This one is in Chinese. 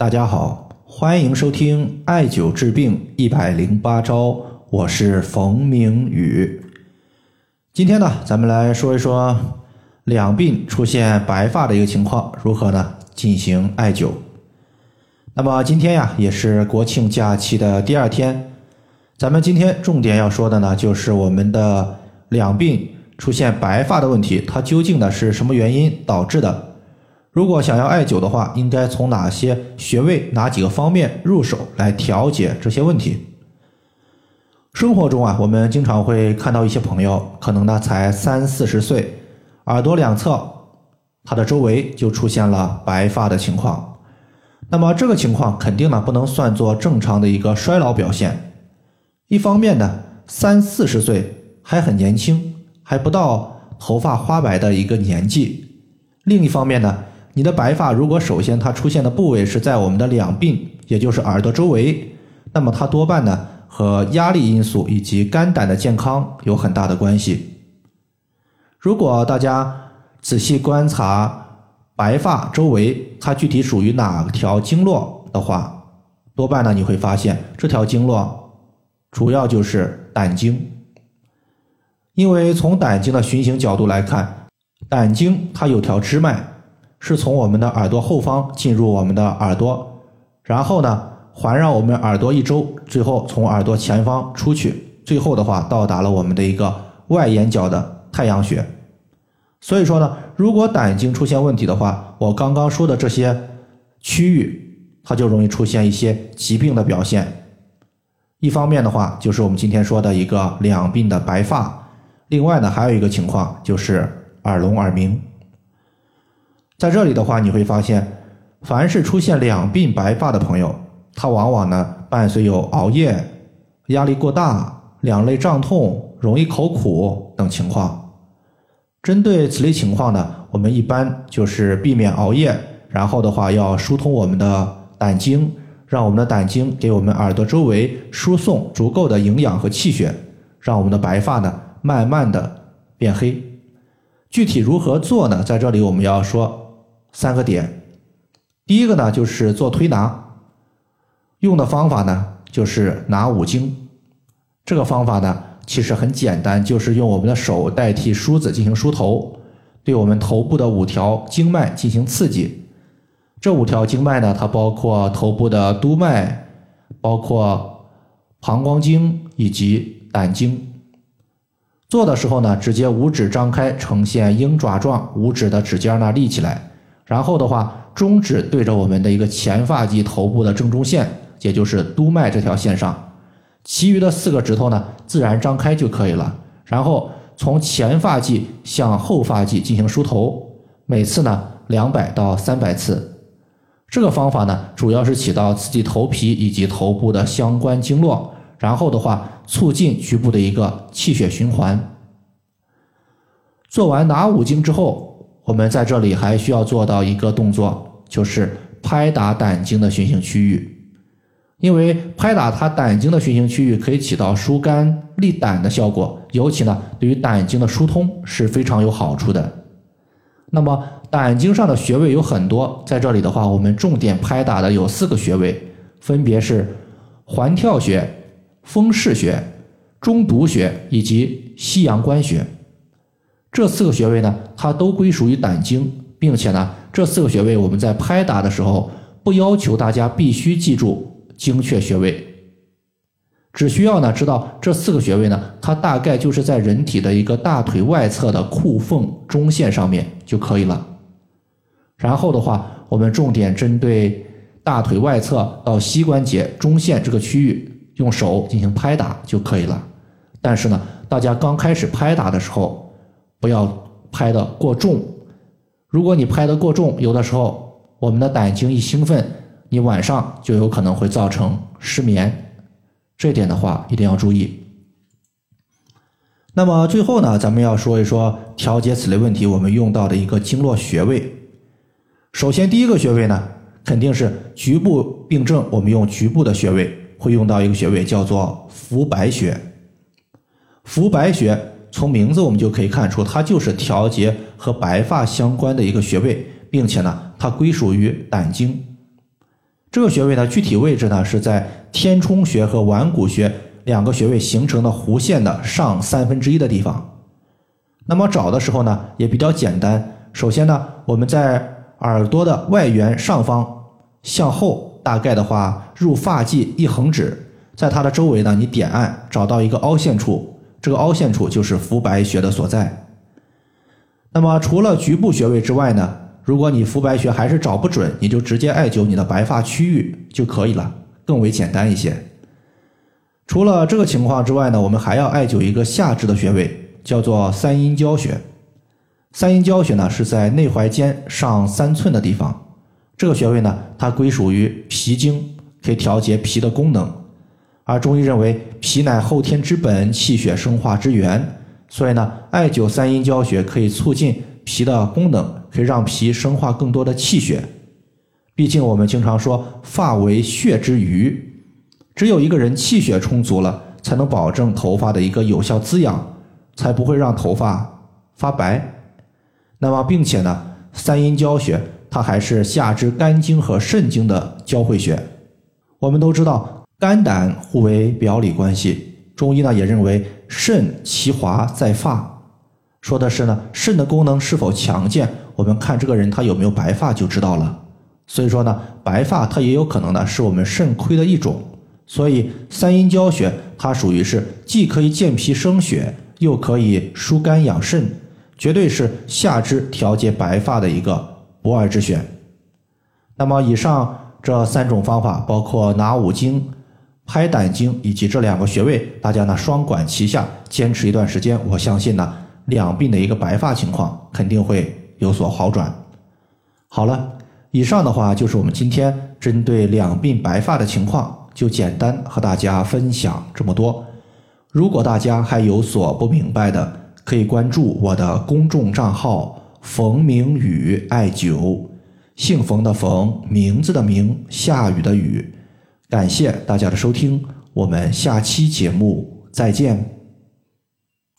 大家好，欢迎收听艾灸治病一百零八招，我是冯明宇。今天呢，咱们来说一说两鬓出现白发的一个情况，如何呢进行艾灸？那么今天呀，也是国庆假期的第二天，咱们今天重点要说的呢，就是我们的两鬓出现白发的问题，它究竟呢是什么原因导致的？如果想要艾灸的话，应该从哪些穴位、哪几个方面入手来调节这些问题？生活中啊，我们经常会看到一些朋友，可能呢才三四十岁，耳朵两侧它的周围就出现了白发的情况。那么这个情况肯定呢不能算作正常的一个衰老表现。一方面呢，三四十岁还很年轻，还不到头发花白的一个年纪；另一方面呢，你的白发如果首先它出现的部位是在我们的两鬓，也就是耳朵周围，那么它多半呢和压力因素以及肝胆的健康有很大的关系。如果大家仔细观察白发周围它具体属于哪条经络的话，多半呢你会发现这条经络主要就是胆经，因为从胆经的循行角度来看，胆经它有条支脉。是从我们的耳朵后方进入我们的耳朵，然后呢环绕我们耳朵一周，最后从耳朵前方出去，最后的话到达了我们的一个外眼角的太阳穴。所以说呢，如果胆经出现问题的话，我刚刚说的这些区域，它就容易出现一些疾病的表现。一方面的话，就是我们今天说的一个两鬓的白发；另外呢，还有一个情况就是耳聋耳鸣。在这里的话，你会发现，凡是出现两鬓白发的朋友，他往往呢伴随有熬夜、压力过大、两肋胀痛、容易口苦等情况。针对此类情况呢，我们一般就是避免熬夜，然后的话要疏通我们的胆经，让我们的胆经给我们耳朵周围输送足够的营养和气血，让我们的白发呢慢慢的变黑。具体如何做呢？在这里我们要说。三个点，第一个呢就是做推拿，用的方法呢就是拿五经。这个方法呢其实很简单，就是用我们的手代替梳子进行梳头，对我们头部的五条经脉进行刺激。这五条经脉呢，它包括头部的督脉，包括膀胱经以及胆经。做的时候呢，直接五指张开，呈现鹰爪状，五指的指尖呢立起来。然后的话，中指对着我们的一个前发际头部的正中线，也就是督脉这条线上，其余的四个指头呢自然张开就可以了。然后从前发际向后发际进行梳头，每次呢两百到三百次。这个方法呢主要是起到刺激头皮以及头部的相关经络，然后的话促进局部的一个气血循环。做完拿五经之后。我们在这里还需要做到一个动作，就是拍打胆经的循行区域，因为拍打它胆经的循行区域可以起到疏肝利胆的效果，尤其呢对于胆经的疏通是非常有好处的。那么胆经上的穴位有很多，在这里的话，我们重点拍打的有四个穴位，分别是环跳穴、风市穴、中督穴以及西阳关穴。这四个穴位呢，它都归属于胆经，并且呢，这四个穴位我们在拍打的时候，不要求大家必须记住精确穴位，只需要呢知道这四个穴位呢，它大概就是在人体的一个大腿外侧的裤缝中线上面就可以了。然后的话，我们重点针对大腿外侧到膝关节中线这个区域，用手进行拍打就可以了。但是呢，大家刚开始拍打的时候，不要拍的过重，如果你拍的过重，有的时候我们的胆经一兴奋，你晚上就有可能会造成失眠，这点的话一定要注意。那么最后呢，咱们要说一说调节此类问题我们用到的一个经络穴位。首先第一个穴位呢，肯定是局部病症，我们用局部的穴位会用到一个穴位，叫做浮白穴。浮白穴。从名字我们就可以看出，它就是调节和白发相关的一个穴位，并且呢，它归属于胆经。这个穴位呢，具体位置呢是在天冲穴和腕骨穴两个穴位形成的弧线的上三分之一的地方。那么找的时候呢，也比较简单。首先呢，我们在耳朵的外缘上方向后，大概的话入发际一横指，在它的周围呢，你点按，找到一个凹陷处，这个凹陷处就是浮白穴的所在。那么除了局部穴位之外呢？如果你浮白穴还是找不准，你就直接艾灸你的白发区域就可以了，更为简单一些。除了这个情况之外呢，我们还要艾灸一个下肢的穴位，叫做三阴交穴。三阴交穴呢是在内踝尖上三寸的地方，这个穴位呢它归属于脾经，可以调节脾的功能。而中医认为脾乃后天之本，气血生化之源，所以呢，艾灸三阴交穴可以促进脾的功能。可以让脾生化更多的气血，毕竟我们经常说发为血之余，只有一个人气血充足了，才能保证头发的一个有效滋养，才不会让头发发白。那么，并且呢，三阴交穴它还是下肢肝经和肾经的交汇穴。我们都知道肝胆互为表里关系，中医呢也认为肾其华在发，说的是呢肾的功能是否强健。我们看这个人他有没有白发就知道了。所以说呢，白发它也有可能呢是我们肾亏的一种。所以三阴交穴它属于是既可以健脾生血，又可以疏肝养肾，绝对是下肢调节白发的一个不二之选。那么以上这三种方法，包括拿五经、拍胆经以及这两个穴位，大家呢双管齐下，坚持一段时间，我相信呢两鬓的一个白发情况肯定会。有所好转。好了，以上的话就是我们今天针对两鬓白发的情况，就简单和大家分享这么多。如果大家还有所不明白的，可以关注我的公众账号“冯明宇艾灸”，姓冯的冯，名字的名，下雨的雨。感谢大家的收听，我们下期节目再见。